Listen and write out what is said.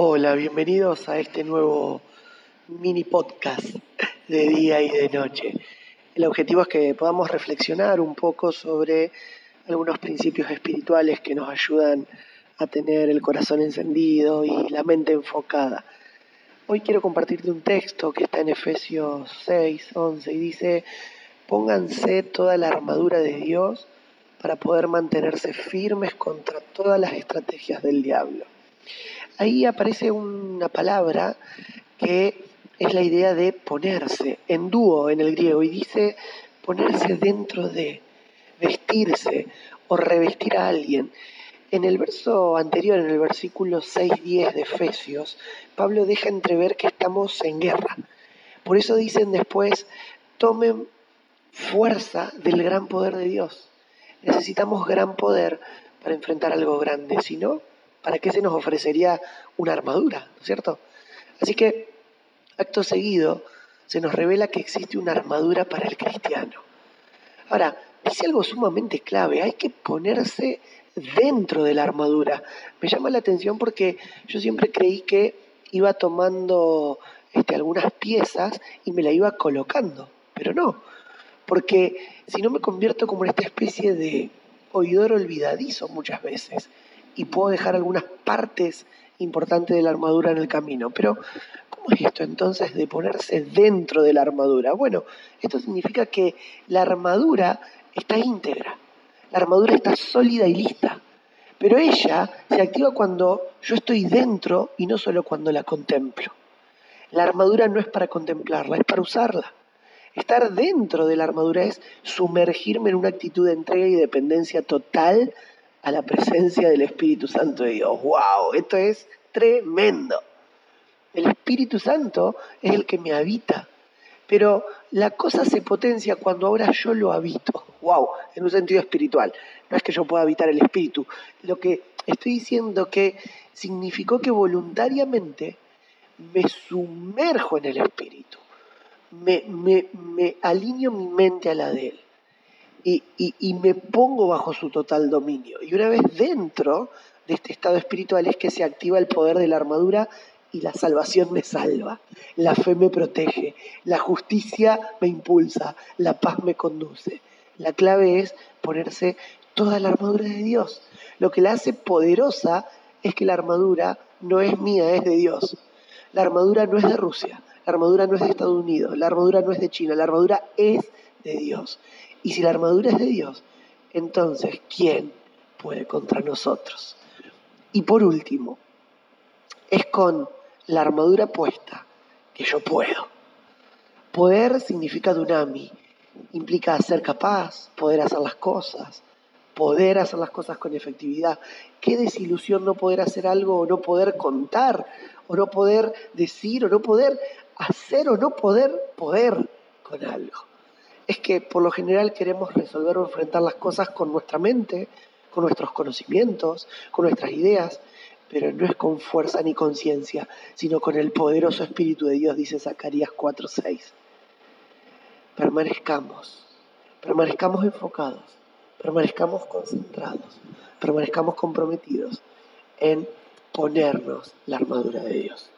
Hola, bienvenidos a este nuevo mini podcast de día y de noche. El objetivo es que podamos reflexionar un poco sobre algunos principios espirituales que nos ayudan a tener el corazón encendido y la mente enfocada. Hoy quiero compartirte un texto que está en Efesios 6, 11 y dice, pónganse toda la armadura de Dios para poder mantenerse firmes contra todas las estrategias del diablo. Ahí aparece una palabra que es la idea de ponerse, en dúo en el griego, y dice ponerse dentro de, vestirse o revestir a alguien. En el verso anterior, en el versículo 6-10 de Efesios, Pablo deja entrever que estamos en guerra. Por eso dicen después, tomen fuerza del gran poder de Dios. Necesitamos gran poder para enfrentar algo grande, si no, ¿para qué se nos ofrecería una armadura? ¿No es cierto? Así que acto seguido, se nos revela que existe una armadura para el cristiano. Ahora, dice algo sumamente clave, hay que ponerse dentro de la armadura. Me llama la atención porque yo siempre creí que iba tomando este, algunas piezas y me la iba colocando, pero no, porque si no me convierto como en esta especie de oidor olvidadizo muchas veces y puedo dejar algunas partes importantes de la armadura en el camino. Pero es esto entonces de ponerse dentro de la armadura? Bueno, esto significa que la armadura está íntegra, la armadura está sólida y lista, pero ella se activa cuando yo estoy dentro y no solo cuando la contemplo. La armadura no es para contemplarla, es para usarla. Estar dentro de la armadura es sumergirme en una actitud de entrega y dependencia total a la presencia del Espíritu Santo de Dios. ¡Wow! Esto es tremendo. El Espíritu Santo es el que me habita. Pero la cosa se potencia cuando ahora yo lo habito. ¡Wow! En un sentido espiritual. No es que yo pueda habitar el Espíritu. Lo que estoy diciendo que significó que voluntariamente me sumerjo en el Espíritu. Me, me, alineo mi mente a la de Él. Y, me pongo bajo su total dominio. Y una vez dentro de este estado espiritual es que se activa el poder de la armadura y la salvación me salva, la fe me protege, la justicia me impulsa, la paz me conduce. La clave es ponerse toda la armadura de Dios. Lo que la hace poderosa es que la armadura no es mía, es de Dios. La armadura no es de Rusia, la armadura no es de Estados Unidos, la armadura no es de China, la armadura es de Dios. Y si la armadura es de Dios, entonces, ¿quién puede contra nosotros? Y por último, es con la armadura puesta, que yo puedo. Poder significa dunami, implica ser capaz, poder hacer las cosas, poder hacer las cosas con efectividad. Qué desilusión no poder hacer algo o no poder contar, o no poder decir, o no poder hacer, o no poder poder con algo. Es que por lo general queremos resolver o enfrentar las cosas con nuestra mente, con nuestros conocimientos, con nuestras ideas, pero no es con fuerza ni conciencia, sino con el poderoso Espíritu de Dios, dice Zacarías 4:6. Permanezcamos, permanezcamos enfocados, permanezcamos concentrados, permanezcamos comprometidos en ponernos la armadura de Dios.